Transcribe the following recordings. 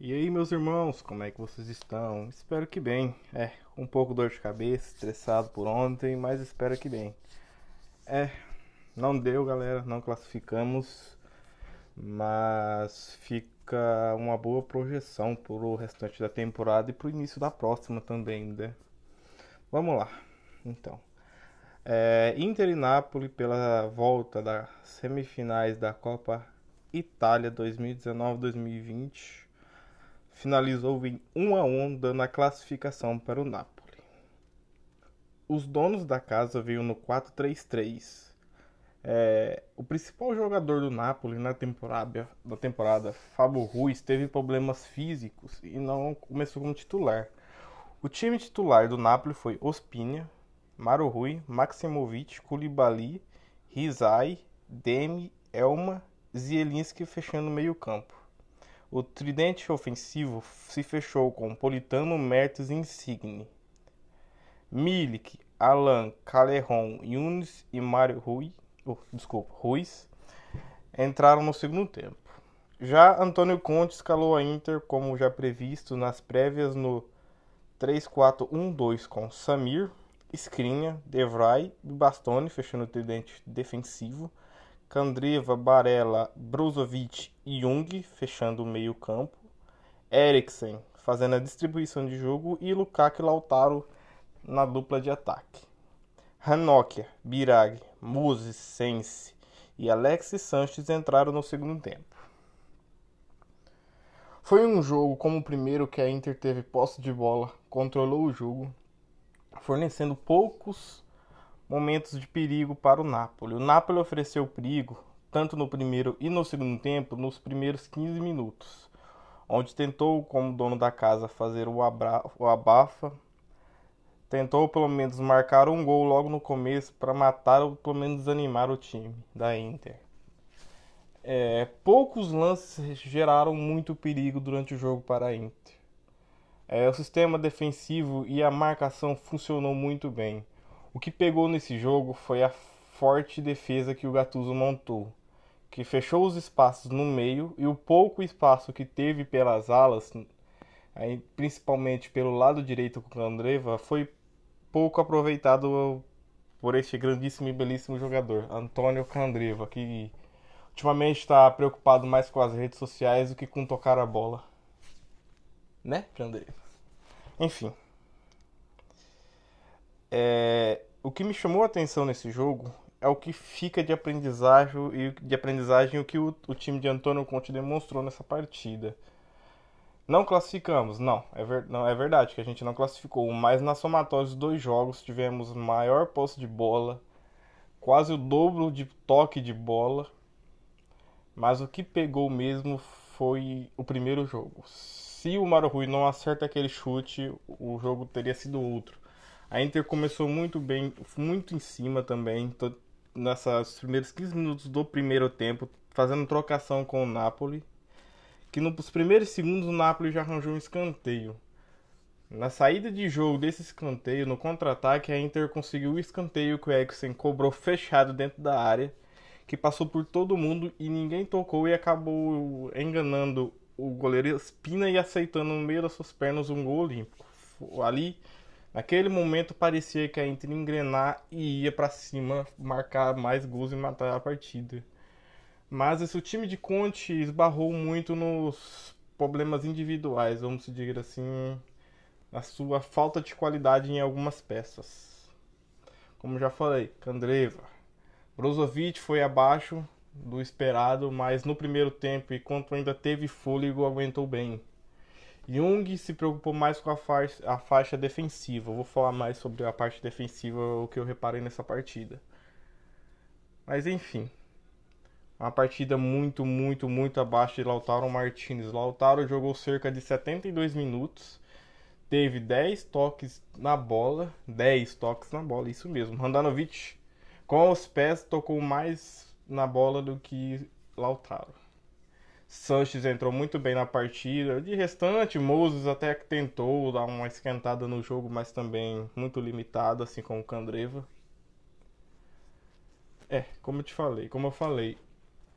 E aí, meus irmãos, como é que vocês estão? Espero que bem. É, um pouco dor de cabeça, estressado por ontem, mas espero que bem. É, não deu, galera, não classificamos, mas fica uma boa projeção pro restante da temporada e pro início da próxima também, né? Vamos lá, então. É, Inter e Napoli pela volta das semifinais da Copa Itália 2019-2020 finalizou em 1 a 1 dando a classificação para o Napoli. Os donos da casa veio no 4-3-3. É, o principal jogador do Napoli na temporada, na temporada, Fábio Ruiz, teve problemas físicos e não começou como titular. O time titular do Napoli foi Ospina, Mauro Rui, Maximovic, Koulibaly, Rizai, Demi, Elma, Zielinski fechando o meio campo. O tridente ofensivo se fechou com Politano, Mertens e Insigne. Milik, Alan, Caleron, Yunis e Mário Rui, oh, desculpa, Ruiz entraram no segundo tempo. Já Antônio Conte escalou a Inter como já previsto nas prévias no 3-4-1-2 com Samir, Skrinha, Devray e Bastoni fechando o tridente defensivo. Kandreva, Barella, Brozovic e Jung fechando o meio campo. Eriksen fazendo a distribuição de jogo e Lukaku e Lautaro na dupla de ataque. Hanokia, Birag, Moses, Sense e Alexis Sanches entraram no segundo tempo. Foi um jogo como o primeiro que a Inter teve posse de bola, controlou o jogo, fornecendo poucos momentos de perigo para o Napoli. O Napoli ofereceu perigo tanto no primeiro e no segundo tempo nos primeiros 15 minutos, onde tentou, como dono da casa, fazer o, o abafa, tentou pelo menos marcar um gol logo no começo para matar ou pelo menos desanimar o time da Inter. É, poucos lances geraram muito perigo durante o jogo para a Inter. É, o sistema defensivo e a marcação funcionou muito bem. O que pegou nesse jogo foi a forte defesa que o Gattuso montou, que fechou os espaços no meio e o pouco espaço que teve pelas alas, principalmente pelo lado direito com o Andreva, foi pouco aproveitado por este grandíssimo e belíssimo jogador, Antônio Candreva, que ultimamente está preocupado mais com as redes sociais do que com tocar a bola. Né, Candreva? Enfim. É, o que me chamou a atenção nesse jogo é o que fica de aprendizagem e de aprendizagem o que o, o time de Antônio Conte demonstrou nessa partida. Não classificamos, não é, ver, não, é verdade que a gente não classificou, mas na somatória dos dois jogos tivemos maior posse de bola, quase o dobro de toque de bola, mas o que pegou mesmo foi o primeiro jogo. Se o Mauro Rui não acerta aquele chute, o jogo teria sido outro. A Inter começou muito bem, muito em cima também, nessas primeiros 15 minutos do primeiro tempo, fazendo trocação com o Napoli. Que nos primeiros segundos o Napoli já arranjou um escanteio. Na saída de jogo desse escanteio, no contra-ataque, a Inter conseguiu o escanteio que o Eriksen cobrou fechado dentro da área, que passou por todo mundo e ninguém tocou e acabou enganando o goleiro Espina e aceitando no meio das suas pernas um gol olímpico. Ali Naquele momento parecia que a Inter engrenar e ia para cima, marcar mais gols e matar a partida. Mas esse time de Conte esbarrou muito nos problemas individuais, vamos dizer assim, na sua falta de qualidade em algumas peças. Como já falei, Candreva, Brozovic foi abaixo do esperado, mas no primeiro tempo, enquanto ainda teve fôlego, aguentou bem. Jung se preocupou mais com a faixa, a faixa defensiva. Eu vou falar mais sobre a parte defensiva, o que eu reparei nessa partida. Mas enfim, uma partida muito, muito, muito abaixo de Lautaro Martinez. Lautaro jogou cerca de 72 minutos, teve 10 toques na bola, 10 toques na bola, isso mesmo. Handanovic com os pés tocou mais na bola do que Lautaro. Sanches entrou muito bem na partida. De restante, Moses até que tentou dar uma esquentada no jogo, mas também muito limitado, assim como o Candreva. É, como eu te falei, como eu falei,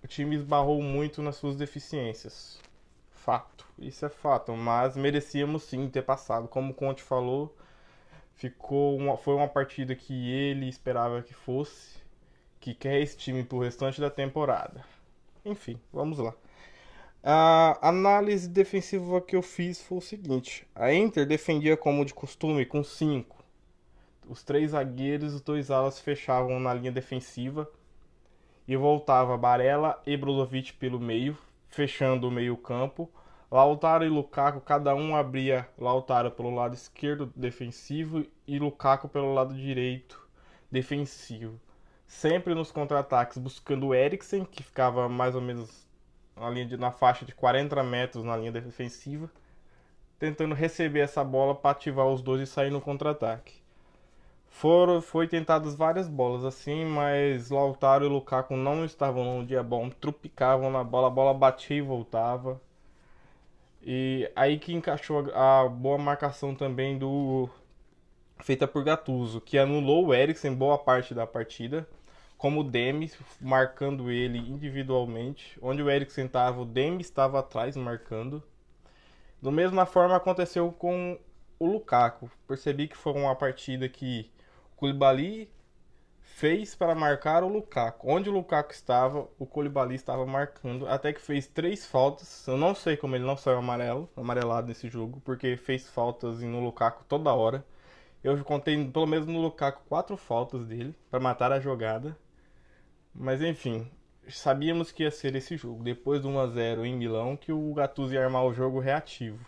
o time esbarrou muito nas suas deficiências. fato. Isso é fato, mas merecíamos sim ter passado. Como o Conte falou, ficou uma, foi uma partida que ele esperava que fosse, que quer esse time pro restante da temporada. Enfim, vamos lá. A análise defensiva que eu fiz foi o seguinte: a Inter defendia como de costume com 5. Os três zagueiros e os dois alas fechavam na linha defensiva e voltava Barella e Brozovic pelo meio, fechando o meio-campo. Lautaro e Lukaku, cada um abria Lautaro pelo lado esquerdo defensivo e Lukaku pelo lado direito defensivo. Sempre nos contra-ataques buscando o Eriksen, que ficava mais ou menos na, linha de, na faixa de 40 metros na linha defensiva, tentando receber essa bola para ativar os dois e sair no contra-ataque. Foram, foi tentadas várias bolas assim, mas Lautaro e Lukaku não estavam num dia bom, trupicavam na bola, a bola batia e voltava. E aí que encaixou a boa marcação também do feita por Gattuso, que anulou o Eriksen boa parte da partida, como o Demi marcando ele individualmente, onde o Eriksen estava, o Demi estava atrás marcando. Da mesma forma aconteceu com o Lukaku. Percebi que foi uma partida que Koulibaly fez para marcar o Lukaku. Onde o Lukaku estava, o Koulibaly estava marcando, até que fez três faltas. Eu não sei como ele não saiu amarelo, amarelado nesse jogo, porque fez faltas no Lukaku toda hora. Eu contei pelo menos no Lukaku quatro faltas dele para matar a jogada. Mas enfim, sabíamos que ia ser esse jogo. Depois do 1 a 0 em Milão, que o Gattuso ia armar o jogo reativo.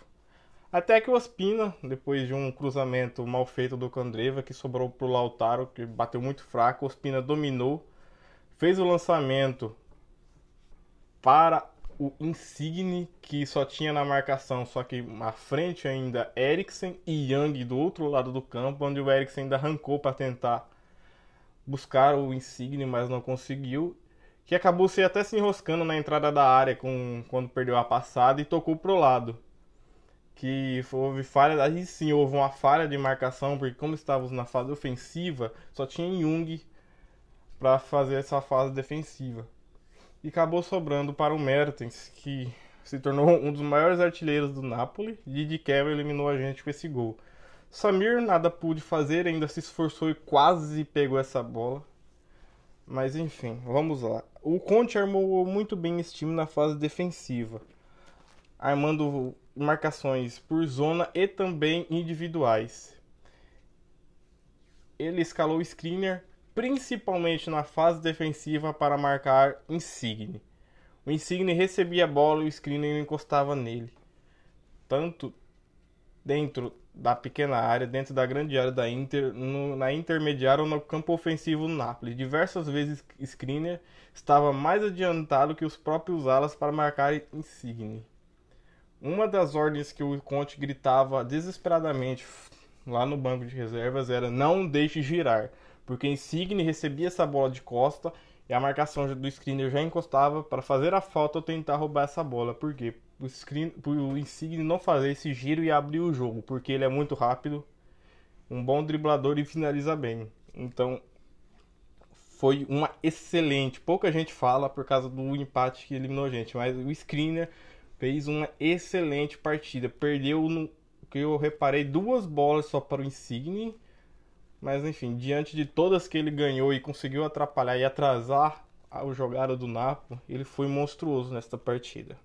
Até que o Ospina, depois de um cruzamento mal feito do Candreva, que sobrou para o Lautaro, que bateu muito fraco, o Ospina dominou, fez o lançamento para o Insigne, que só tinha na marcação, só que à frente ainda Eriksen e Young do outro lado do campo, onde o Eriksen ainda arrancou para tentar buscar o Insigne, mas não conseguiu. Que acabou se até se enroscando na entrada da área com, quando perdeu a passada e tocou pro lado que houve falha, aí sim houve uma falha de marcação, porque como estávamos na fase ofensiva, só tinha Jung para fazer essa fase defensiva. E acabou sobrando para o Mertens, que se tornou um dos maiores artilheiros do Napoli, e de quebra eliminou a gente com esse gol. Samir nada pude fazer, ainda se esforçou e quase pegou essa bola. Mas enfim, vamos lá. O Conte armou muito bem esse time na fase defensiva, armando marcações por zona e também individuais. Ele escalou o screener principalmente na fase defensiva para marcar Insigne. O Insigne recebia a bola e o screener encostava nele. Tanto dentro da pequena área, dentro da grande área da Inter, no, na intermediária ou no campo ofensivo do Napoli. Diversas vezes Screener estava mais adiantado que os próprios alas para marcar Insigne. Uma das ordens que o Conte gritava desesperadamente lá no banco de reservas era não deixe girar, porque Insigne recebia essa bola de costa e a marcação do screener já encostava para fazer a falta ou tentar roubar essa bola. Por quê? O, screen, o Insigne não fazer esse giro e abrir o jogo, porque ele é muito rápido, um bom driblador e finaliza bem. Então foi uma excelente. Pouca gente fala por causa do empate que eliminou a gente, mas o screener fez uma excelente partida. Perdeu no que eu reparei duas bolas só para o Insigne, mas enfim, diante de todas que ele ganhou e conseguiu atrapalhar e atrasar o jogada do Napo, ele foi monstruoso nesta partida.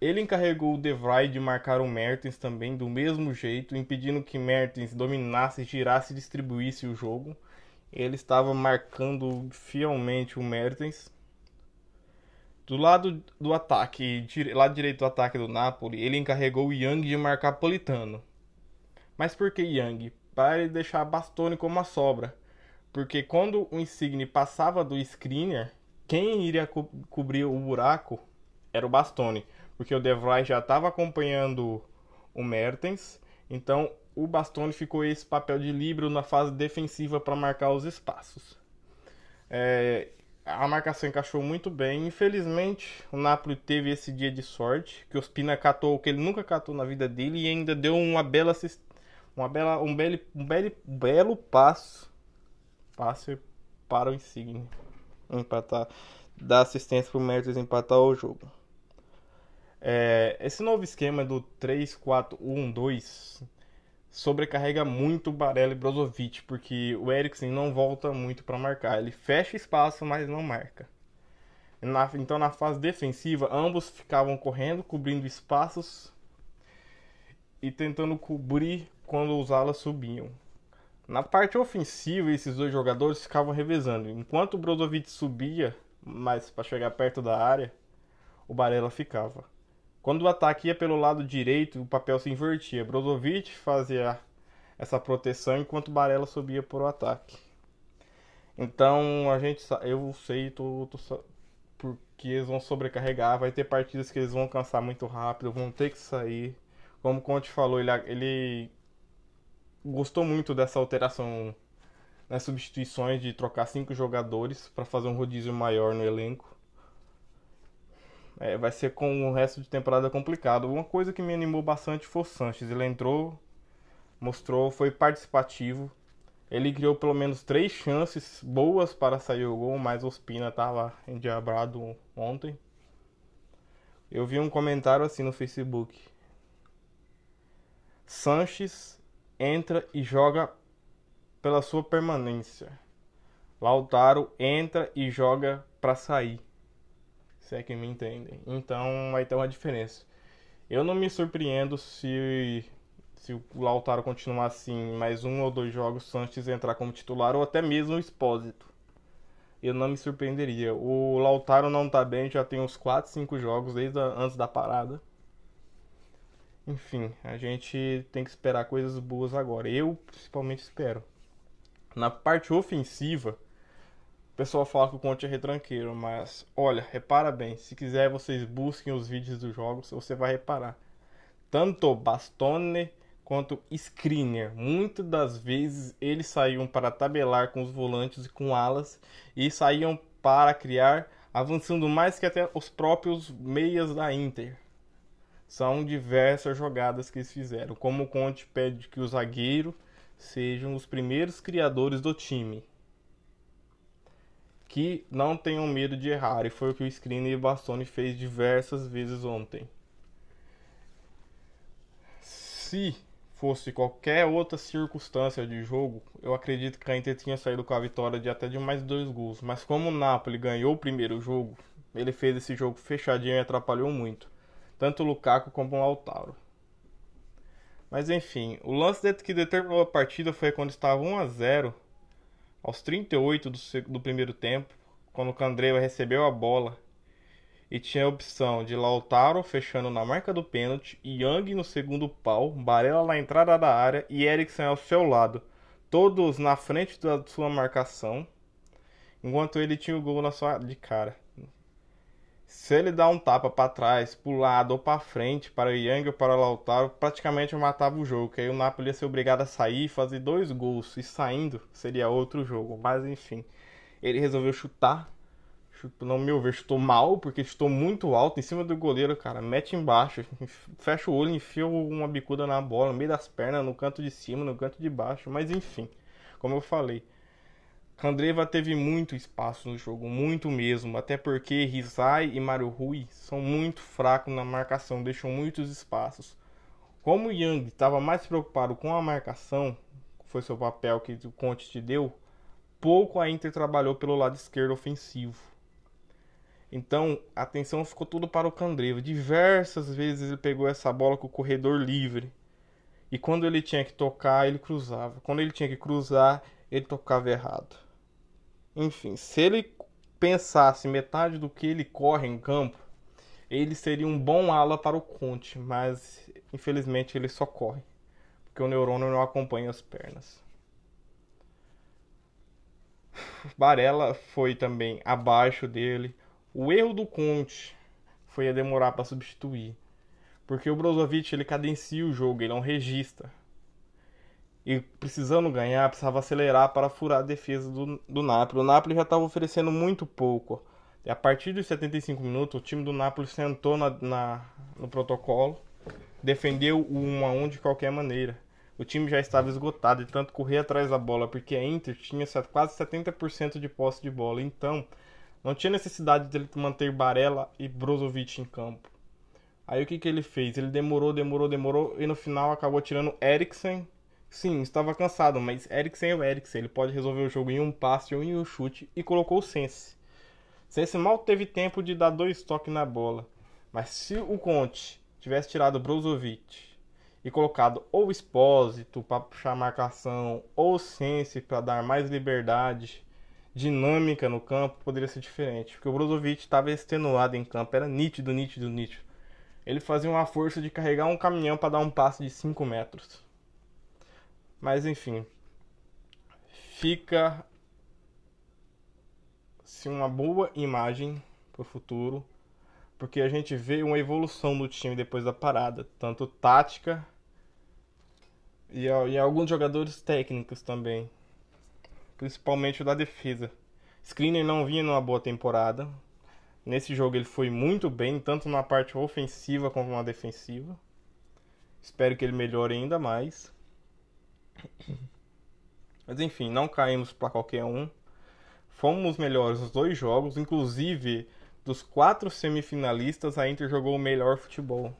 Ele encarregou o De Vrij de marcar o Mertens também do mesmo jeito, impedindo que Mertens dominasse, girasse e distribuísse o jogo. Ele estava marcando fielmente o Mertens do lado do ataque, lado direito do ataque do Napoli, ele encarregou o Young de marcar Politano. Mas por que Young? Para ele deixar Bastoni como a sobra. Porque quando o Insigne passava do screener, quem iria co cobrir o buraco era o Bastoni. Porque o De Vrij já estava acompanhando o Mertens. Então o Bastoni ficou esse papel de livre na fase defensiva para marcar os espaços. É, a marcação encaixou muito bem. Infelizmente, o Napoli teve esse dia de sorte, que o Spina catou o que ele nunca catou na vida dele e ainda deu uma bela uma bela um belo um belo, belo passo passe para o Insigne empatar dar assistência para o Mertens empatar o jogo. É, esse novo esquema do 3-4-1-2 sobrecarrega muito Barella e Brozovic, porque o Eriksen não volta muito para marcar. Ele fecha espaço, mas não marca. Na, então, na fase defensiva, ambos ficavam correndo, cobrindo espaços e tentando cobrir quando os alas subiam. Na parte ofensiva, esses dois jogadores ficavam revezando. Enquanto o Brozovic subia mais para chegar perto da área, o Barella ficava. Quando o ataque ia pelo lado direito, o papel se invertia. Brozovic fazia essa proteção enquanto Barella subia para o ataque. Então a gente, eu sei, tô, tô, porque eles vão sobrecarregar. Vai ter partidas que eles vão cansar muito rápido, vão ter que sair. Como o Conte falou, ele, ele gostou muito dessa alteração nas substituições de trocar cinco jogadores para fazer um rodízio maior no elenco. É, vai ser com o resto de temporada complicado. Uma coisa que me animou bastante foi o Sanches. Ele entrou, mostrou, foi participativo. Ele criou pelo menos três chances boas para sair o gol, mas Ospina estava endiabrado ontem. Eu vi um comentário assim no Facebook. Sanches entra e joga pela sua permanência. Lautaro entra e joga para sair. Se é que me entendem. Então vai ter uma diferença. Eu não me surpreendo se se o Lautaro continuar assim, mais um ou dois jogos, Sanches entrar como titular ou até mesmo o Expósito. Eu não me surpreenderia. O Lautaro não tá bem, já tem uns 4, 5 jogos desde a, antes da parada. Enfim, a gente tem que esperar coisas boas agora. Eu principalmente espero. Na parte ofensiva, o pessoal fala que o Conte é retranqueiro, mas olha, repara bem, se quiser vocês busquem os vídeos dos jogos, você vai reparar. Tanto Bastone quanto Skriniar, muitas das vezes eles saíam para tabelar com os volantes e com alas e saíam para criar, avançando mais que até os próprios meias da Inter são diversas jogadas que eles fizeram. Como o Conte pede que o zagueiro sejam os primeiros criadores do time. Que não tenham medo de errar. E foi o que o Skriniar e Bastoni fez diversas vezes ontem. Se fosse qualquer outra circunstância de jogo, eu acredito que a Inter tinha saído com a vitória de até de mais dois gols. Mas como o Napoli ganhou o primeiro jogo, ele fez esse jogo fechadinho e atrapalhou muito tanto o Lukaku como o Lautaro. Mas enfim, o lance que determinou a partida foi quando estava 1 a 0 aos 38 do, do primeiro tempo, quando o Candreva recebeu a bola e tinha a opção de Lautaro fechando na marca do pênalti, Young no segundo pau, Barella na entrada da área e Eriksen ao seu lado, todos na frente da sua marcação, enquanto ele tinha o gol na sua de cara. Se ele dá um tapa para trás, para o lado ou para frente, para o Yang ou para o Lautaro, praticamente matava o jogo. Que aí o Napoli ia ser obrigado a sair e fazer dois gols. E saindo seria outro jogo. Mas enfim, ele resolveu chutar. Não, meu ver, chutou mal, porque chutou muito alto em cima do goleiro, cara. Mete embaixo, fecha o olho, enfia uma bicuda na bola, no meio das pernas, no canto de cima, no canto de baixo. Mas enfim, como eu falei, Candreva teve muito espaço no jogo, muito mesmo, até porque Rizai e Mario Rui são muito fracos na marcação, deixam muitos espaços. Como o Yang estava mais preocupado com a marcação, foi seu papel que o Conte te deu, pouco a Inter trabalhou pelo lado esquerdo ofensivo. Então, a atenção ficou tudo para o Candreva. Diversas vezes ele pegou essa bola com o corredor livre. E quando ele tinha que tocar, ele cruzava. Quando ele tinha que cruzar, ele tocava errado. Enfim, se ele pensasse metade do que ele corre em campo, ele seria um bom ala para o Conte, mas infelizmente ele só corre, porque o neurônio não acompanha as pernas. Barella foi também abaixo dele. O erro do Conte foi a demorar para substituir, porque o Brozovic ele cadencia o jogo, ele é um regista e precisando ganhar, precisava acelerar para furar a defesa do, do Napoli. O Napoli já estava oferecendo muito pouco. E a partir dos 75 minutos, o time do Napoli sentou na, na, no protocolo, defendeu o 1 a 1 de qualquer maneira. O time já estava esgotado de tanto correr atrás da bola, porque a Inter tinha quase 70% de posse de bola. Então, não tinha necessidade de manter Barella e Brozovic em campo. Aí o que, que ele fez? Ele demorou, demorou, demorou e no final acabou tirando Eriksen. Sim, estava cansado, mas Eriksen é o Eriksen. Ele pode resolver o jogo em um passe ou em um chute e colocou o Sense. Sense mal teve tempo de dar dois toques na bola. Mas se o Conte tivesse tirado Brozovic e colocado ou Expósito para puxar a marcação ou Sense para dar mais liberdade, dinâmica no campo, poderia ser diferente. Porque o Brozovic estava extenuado em campo, era nítido, nítido, nítido ele fazia uma força de carregar um caminhão para dar um passe de 5 metros. Mas enfim, fica se uma boa imagem para o futuro, porque a gente vê uma evolução do time depois da parada, tanto tática e, e alguns jogadores técnicos também, principalmente o da defesa. Skriniar não vinha numa boa temporada, Nesse jogo ele foi muito bem, tanto na parte ofensiva como na defensiva. Espero que ele melhore ainda mais. Mas enfim, não caímos para qualquer um. Fomos melhores nos dois jogos, inclusive dos quatro semifinalistas, a Inter jogou o melhor futebol.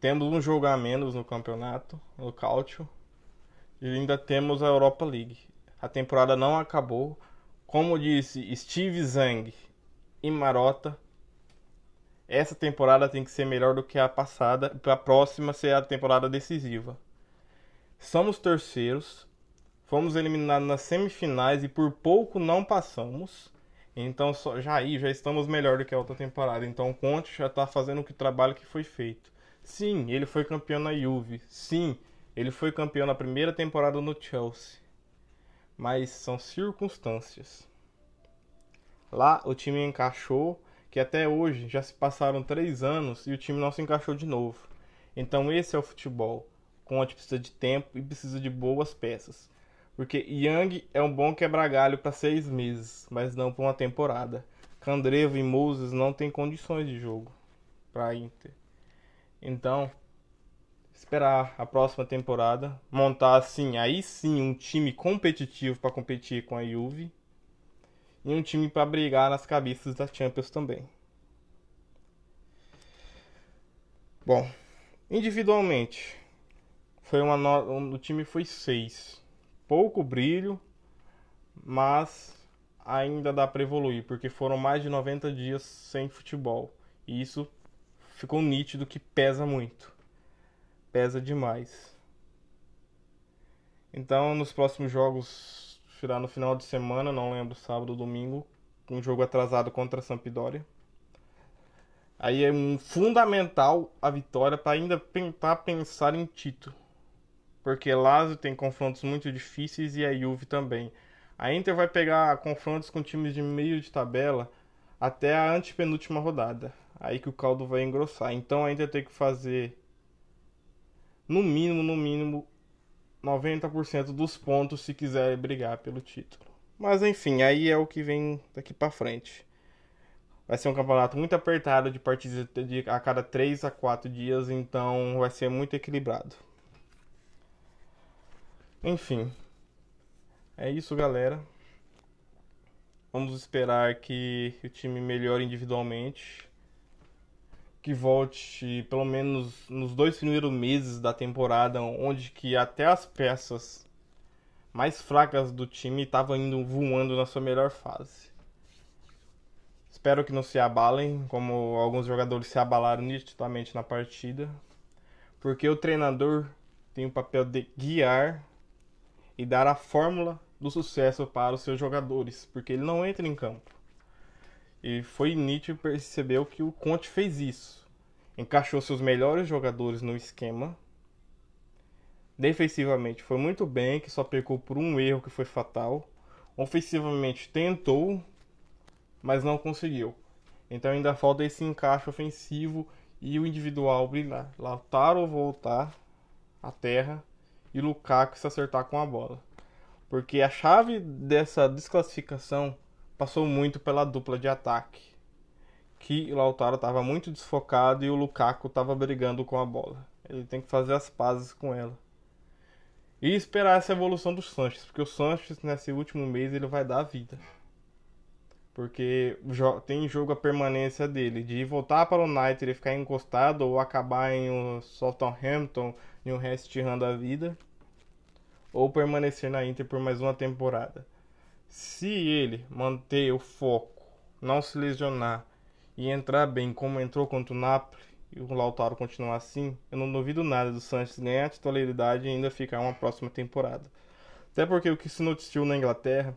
Temos um jogo a menos no campeonato, no Cálcio, e ainda temos a Europa League. A temporada não acabou, como disse Steve Zang e Marota, essa temporada tem que ser melhor do que a passada, para a próxima ser a temporada decisiva. Somos terceiros, fomos eliminados nas semifinais e por pouco não passamos. Então já aí já estamos melhor do que a outra temporada. Então o Conte já está fazendo o que trabalho que foi feito. Sim, ele foi campeão na Juve. Sim, ele foi campeão na primeira temporada no Chelsea mas são circunstâncias. Lá o time encaixou, que até hoje já se passaram três anos e o time não se encaixou de novo. Então esse é o futebol. Conte precisa de tempo e precisa de boas peças. Porque Young é um bom quebra-galho para seis meses, mas não para uma temporada. Candreva e Moses não têm condições de jogo para Inter. Então, esperar a próxima temporada, montar assim, aí sim, um time competitivo para competir com a Juve e um time para brigar nas cabeças da Champions também. Bom, individualmente, foi uma no... o time foi 6. Pouco brilho, mas ainda dá para evoluir, porque foram mais de 90 dias sem futebol. E isso ficou nítido que pesa muito pesa demais. Então, nos próximos jogos, será no final de semana, não lembro, sábado ou domingo, um jogo atrasado contra a Sampdoria. Aí é um fundamental a vitória para ainda tentar pensar em título. Porque Lazio tem confrontos muito difíceis e a Juve também. A Inter vai pegar confrontos com times de meio de tabela até a antepenúltima rodada. Aí que o caldo vai engrossar. Então ainda tem que fazer no mínimo, no mínimo, 90% dos pontos se quiser brigar pelo título. Mas enfim, aí é o que vem daqui para frente. Vai ser um campeonato muito apertado de partidas a cada 3 a 4 dias, então vai ser muito equilibrado. Enfim. É isso, galera. Vamos esperar que o time melhore individualmente que volte pelo menos nos dois primeiros meses da temporada, onde que até as peças mais fracas do time estavam indo voando na sua melhor fase. Espero que não se abalem, como alguns jogadores se abalaram nitidamente na partida, porque o treinador tem o papel de guiar e dar a fórmula do sucesso para os seus jogadores, porque ele não entra em campo. E foi nítido perceber que o Conte fez isso. Encaixou seus melhores jogadores no esquema. Defensivamente foi muito bem, que só pecou por um erro que foi fatal. Ofensivamente tentou, mas não conseguiu. Então ainda falta esse encaixe ofensivo e o individual brilhar. Lautaro voltar à terra e Lukaku se acertar com a bola. Porque a chave dessa desclassificação passou muito pela dupla de ataque. Que o Lautaro estava muito desfocado e o Lukaku estava brigando com a bola. Ele tem que fazer as pazes com ela. E esperar essa evolução do Sanches, porque o Sanches nesse último mês ele vai dar a vida. Porque tem jogo a permanência dele, de voltar para o United e ficar encostado ou acabar em um Southampton e um West Ham da vida, ou permanecer na Inter por mais uma temporada. Se ele manter o foco, não se lesionar e entrar bem como entrou contra o Napoli e o Lautaro continuar assim, eu não duvido nada do Sanches ganhar a titularidade e ainda ficar uma próxima temporada. Até porque o que se noticiou na Inglaterra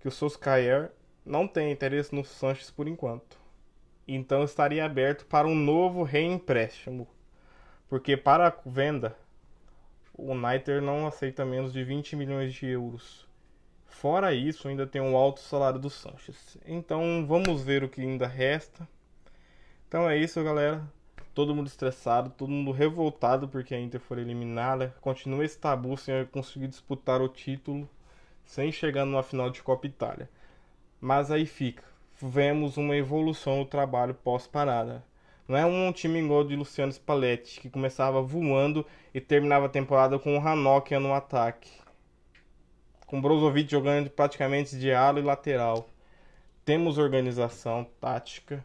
que o Solskjaer não tem interesse no Sanches por enquanto. Então estaria aberto para um novo reempréstimo. Porque para a venda, o United não aceita menos de 20 milhões de euros. Fora isso, ainda tem um alto salário do Sanches. Então vamos ver o que ainda resta. Então é isso, galera. Todo mundo estressado, todo mundo revoltado porque a Inter foi eliminada. Continua esse tabu sem conseguir disputar o título, sem chegar numa final de Copa Itália. Mas aí fica. Vemos uma evolução no trabalho pós-parada. Não é um time igual de Luciano Spalletti, que começava voando e terminava a temporada com o Hanokia no ataque. Com Brozovic jogando praticamente de ala e lateral. Temos organização tática.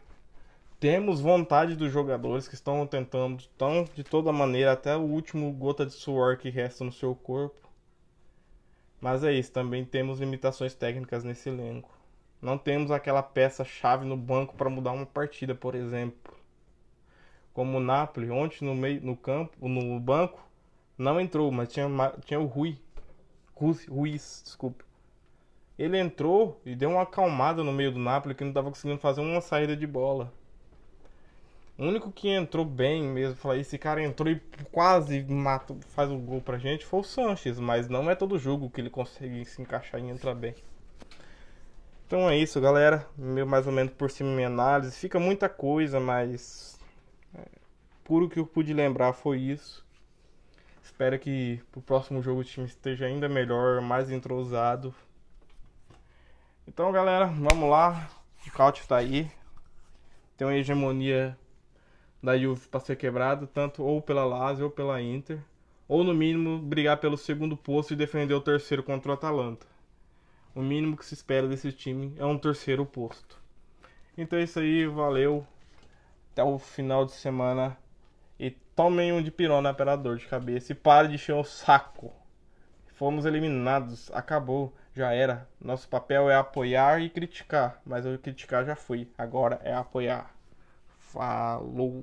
Temos vontade dos jogadores que estão tentando tão, de toda maneira até o último gota de suor que resta no seu corpo. Mas é isso, também temos limitações técnicas nesse elenco. Não temos aquela peça-chave no banco para mudar uma partida, por exemplo. Como o Napoli, ontem no meio no campo, no banco, não entrou, mas tinha, tinha o Rui. Ruiz, desculpa. Ele entrou e deu uma acalmada no meio do Napoli que não estava conseguindo fazer uma saída de bola. O único que entrou bem mesmo, falei, esse cara entrou e quase mata, faz o um gol pra gente, foi o Sanches, mas não é todo jogo que ele consegue se encaixar e entrar bem. Então é isso, galera. Meu, mais ou menos por cima minha análise. Fica muita coisa, mas. É, puro que eu pude lembrar foi isso. Espero que pro próximo jogo o time esteja ainda melhor, mais entrosado. Então, galera, vamos lá. O Caute tá aí. Tem uma hegemonia da Juve para ser quebrada, tanto ou pela Lazio ou pela Inter. Ou no mínimo brigar pelo segundo posto e defender o terceiro contra o Atalanta. O mínimo que se espera desse time é um terceiro posto. Então é isso aí, valeu. Até o final de semana. E tomem um de pirona para dor de cabeça. E pare de encher o saco. Fomos eliminados. Acabou. Já era. Nosso papel é apoiar e criticar. Mas eu criticar já fui. Agora é apoiar. Falou.